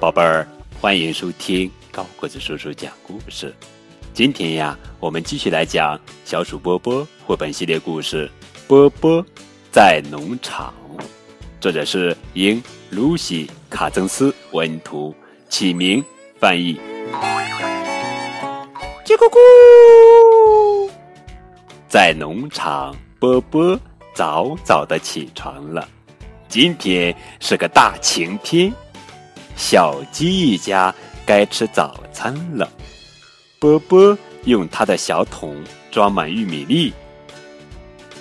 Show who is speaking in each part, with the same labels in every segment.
Speaker 1: 宝贝儿，欢迎收听高个子叔叔讲故事。今天呀，我们继续来讲小鼠波波绘本系列故事《波波在农场》，作者是英·露西·卡曾斯文图，起名翻译。
Speaker 2: 叽咕咕，
Speaker 1: 在农场，波波早早的起床了。今天是个大晴天。小鸡一家该吃早餐了。波波用他的小桶装满玉米粒。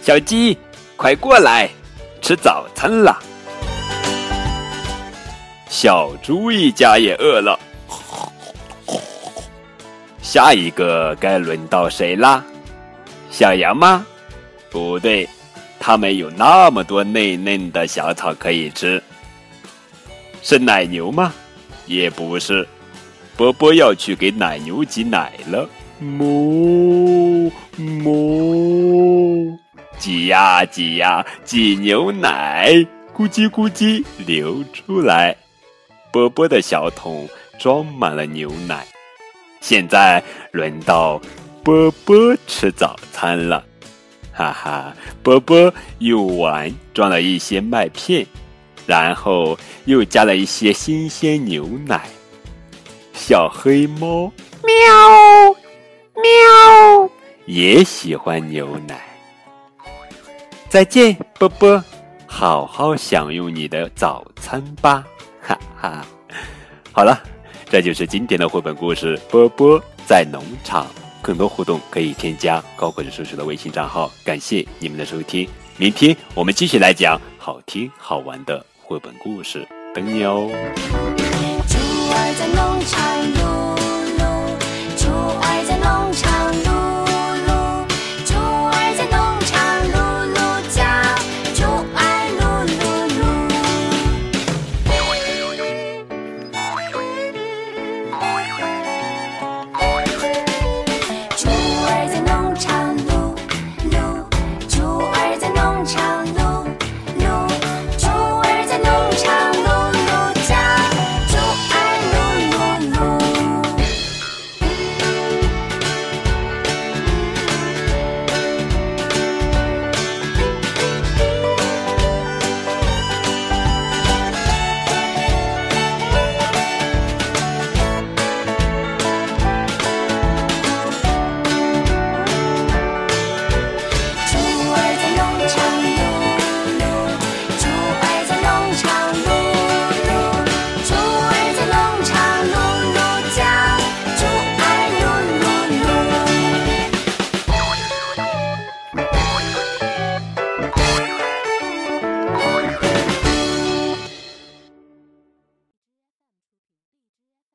Speaker 1: 小鸡，快过来，吃早餐了。小猪一家也饿了。下一个该轮到谁啦？小羊吗？不对，它们有那么多嫩嫩的小草可以吃。是奶牛吗？也不是，波波要去给奶牛挤奶了。哞哞，挤呀挤呀，挤牛奶，咕叽咕叽流出来。波波的小桶装满了牛奶。现在轮到波波吃早餐了。哈哈，波波用碗装了一些麦片。然后又加了一些新鲜牛奶。小黑猫
Speaker 2: 喵喵
Speaker 1: 也喜欢牛奶。再见，波波，好好享用你的早餐吧，哈哈。好了，这就是今天的绘本故事《波波在农场》。更多互动可以添加高个子叔叔的微信账号。感谢你们的收听，明天我们继续来讲好听好玩的。绘本故事，等你哦。